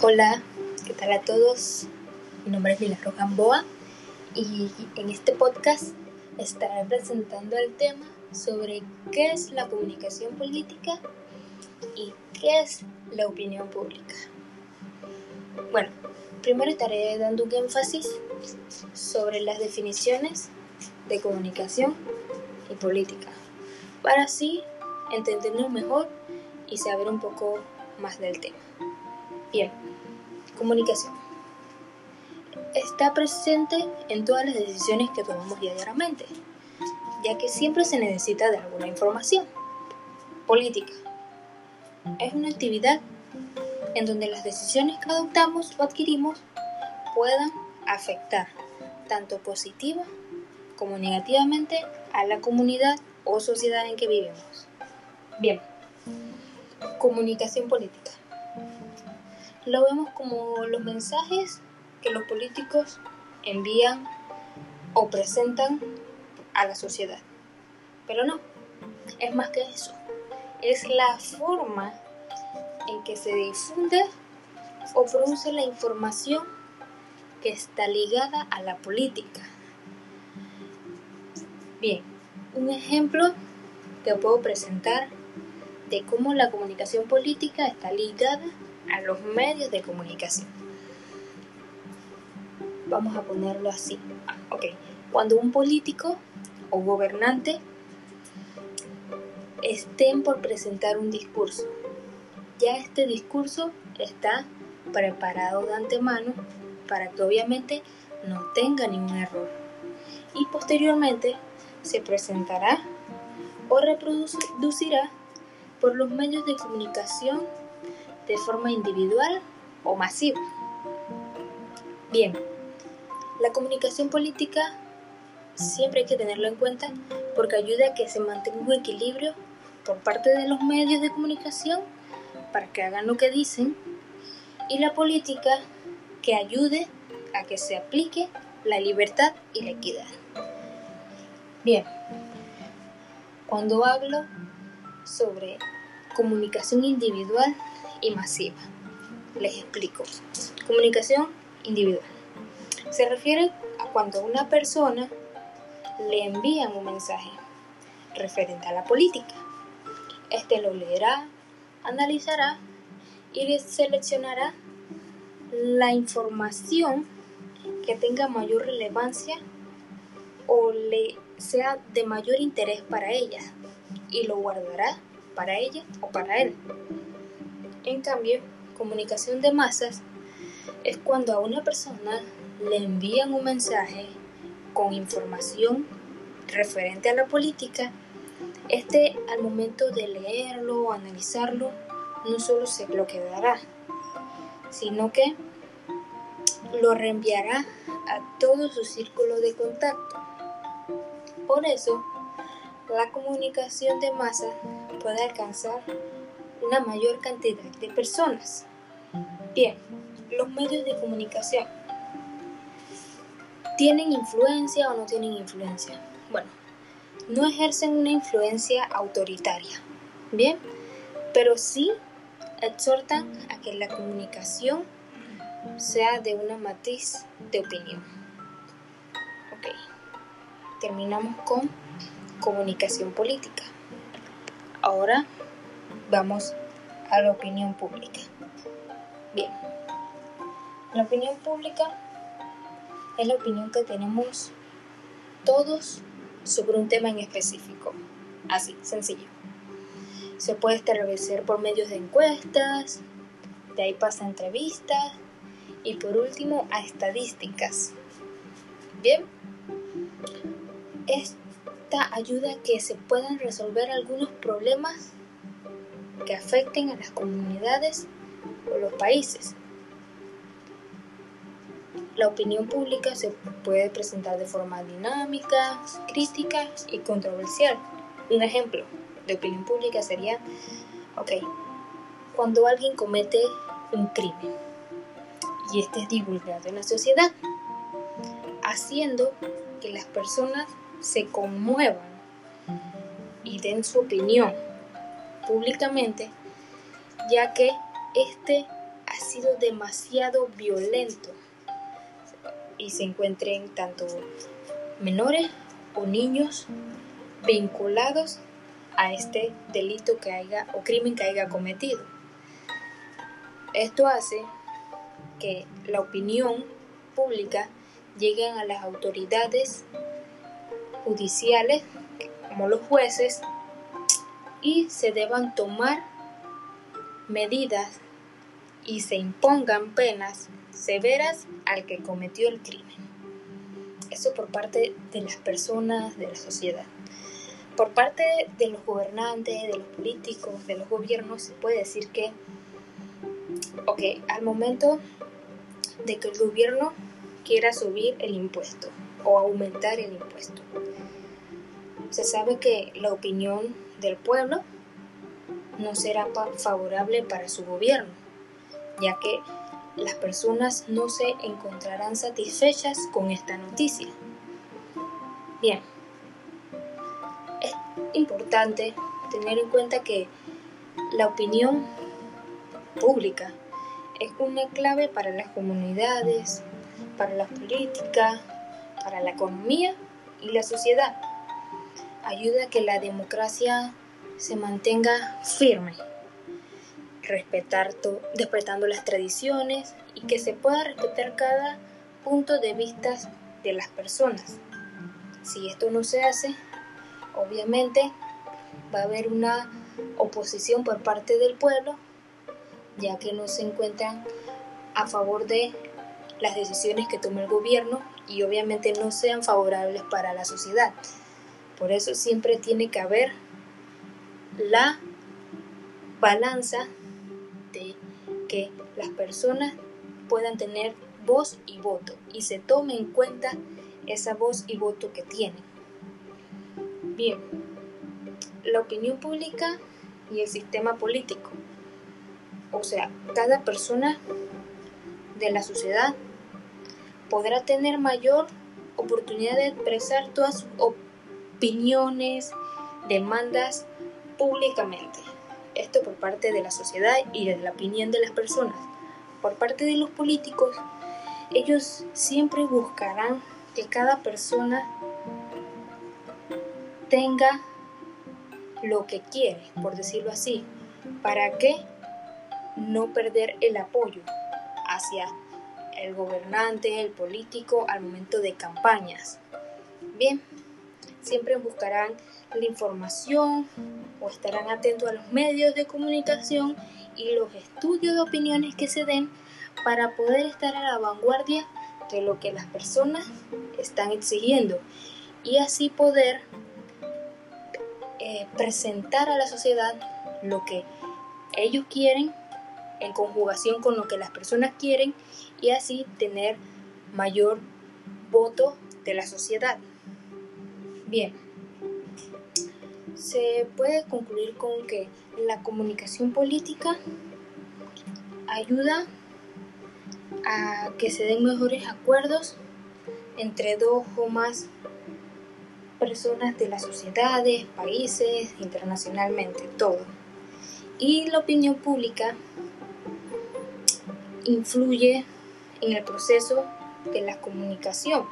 Hola, ¿qué tal a todos? Mi nombre es Milagro Gamboa y en este podcast estaré presentando el tema sobre qué es la comunicación política y qué es la opinión pública. Bueno, primero estaré dando un énfasis sobre las definiciones de comunicación y política, para así entendernos mejor y saber un poco más del tema. Bien, comunicación. Está presente en todas las decisiones que tomamos diariamente, ya que siempre se necesita de alguna información. Política. Es una actividad en donde las decisiones que adoptamos o adquirimos puedan afectar tanto positiva como negativamente a la comunidad o sociedad en que vivimos. Bien, comunicación política. Lo vemos como los mensajes que los políticos envían o presentan a la sociedad. Pero no, es más que eso. Es la forma en que se difunde o produce la información que está ligada a la política. Bien, un ejemplo que puedo presentar de cómo la comunicación política está ligada a los medios de comunicación. Vamos a ponerlo así. Ok, cuando un político o gobernante estén por presentar un discurso, ya este discurso está preparado de antemano para que obviamente no tenga ningún error. Y posteriormente se presentará o reproducirá por los medios de comunicación de forma individual o masiva. Bien, la comunicación política siempre hay que tenerlo en cuenta porque ayuda a que se mantenga un equilibrio por parte de los medios de comunicación para que hagan lo que dicen y la política que ayude a que se aplique la libertad y la equidad. Bien, cuando hablo sobre comunicación individual y masiva. Les explico. Comunicación individual. Se refiere a cuando una persona le envían un mensaje referente a la política. Este lo leerá, analizará y seleccionará la información que tenga mayor relevancia o le sea de mayor interés para ella y lo guardará para ella o para él. En cambio, comunicación de masas es cuando a una persona le envían un mensaje con información referente a la política, este al momento de leerlo o analizarlo no solo se lo quedará, sino que lo reenviará a todo su círculo de contacto. Por eso, la comunicación de masa puede alcanzar una mayor cantidad de personas. Bien, los medios de comunicación. ¿Tienen influencia o no tienen influencia? Bueno, no ejercen una influencia autoritaria, ¿bien? Pero sí exhortan a que la comunicación sea de una matiz de opinión. Ok, terminamos con comunicación política. Ahora vamos a la opinión pública. Bien, la opinión pública es la opinión que tenemos todos sobre un tema en específico. Así, sencillo. Se puede establecer por medios de encuestas, de ahí pasa entrevistas y por último a estadísticas. Bien, esta ayuda a que se puedan resolver algunos problemas que afecten a las comunidades o los países. La opinión pública se puede presentar de forma dinámica, crítica y controversial. Un ejemplo de opinión pública sería, ok, cuando alguien comete un crimen y este es divulgado en la sociedad, haciendo que las personas se conmuevan y den su opinión públicamente, ya que este ha sido demasiado violento y se encuentren tanto menores o niños vinculados a este delito que haya o crimen que haya cometido. Esto hace que la opinión pública llegue a las autoridades judiciales como los jueces y se deban tomar medidas y se impongan penas severas al que cometió el crimen. Eso por parte de las personas, de la sociedad. Por parte de los gobernantes, de los políticos, de los gobiernos, se puede decir que, ok, al momento de que el gobierno quiera subir el impuesto o aumentar el impuesto, se sabe que la opinión del pueblo no será favorable para su gobierno, ya que las personas no se encontrarán satisfechas con esta noticia. Bien, es importante tener en cuenta que la opinión pública es una clave para las comunidades, para la política, para la economía y la sociedad. Ayuda a que la democracia se mantenga firme respetar respetando las tradiciones y que se pueda respetar cada punto de vista de las personas. Si esto no se hace, obviamente va a haber una oposición por parte del pueblo, ya que no se encuentran a favor de las decisiones que tome el gobierno y obviamente no sean favorables para la sociedad. Por eso siempre tiene que haber la balanza que las personas puedan tener voz y voto y se tome en cuenta esa voz y voto que tienen. Bien, la opinión pública y el sistema político. O sea, cada persona de la sociedad podrá tener mayor oportunidad de expresar todas sus opiniones, demandas públicamente. Esto por parte de la sociedad y de la opinión de las personas. Por parte de los políticos, ellos siempre buscarán que cada persona tenga lo que quiere, por decirlo así, para que no perder el apoyo hacia el gobernante, el político al momento de campañas. Bien, siempre buscarán la información o estarán atentos a los medios de comunicación y los estudios de opiniones que se den para poder estar a la vanguardia de lo que las personas están exigiendo y así poder eh, presentar a la sociedad lo que ellos quieren en conjugación con lo que las personas quieren y así tener mayor voto de la sociedad. Bien, se puede concluir con que la comunicación política ayuda a que se den mejores acuerdos entre dos o más personas de las sociedades, países, internacionalmente, todo. Y la opinión pública influye en el proceso de la comunicación,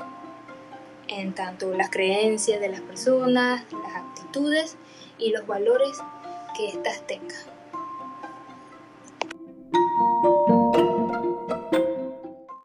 en tanto las creencias de las personas, las actitudes y los valores que éstas tengan.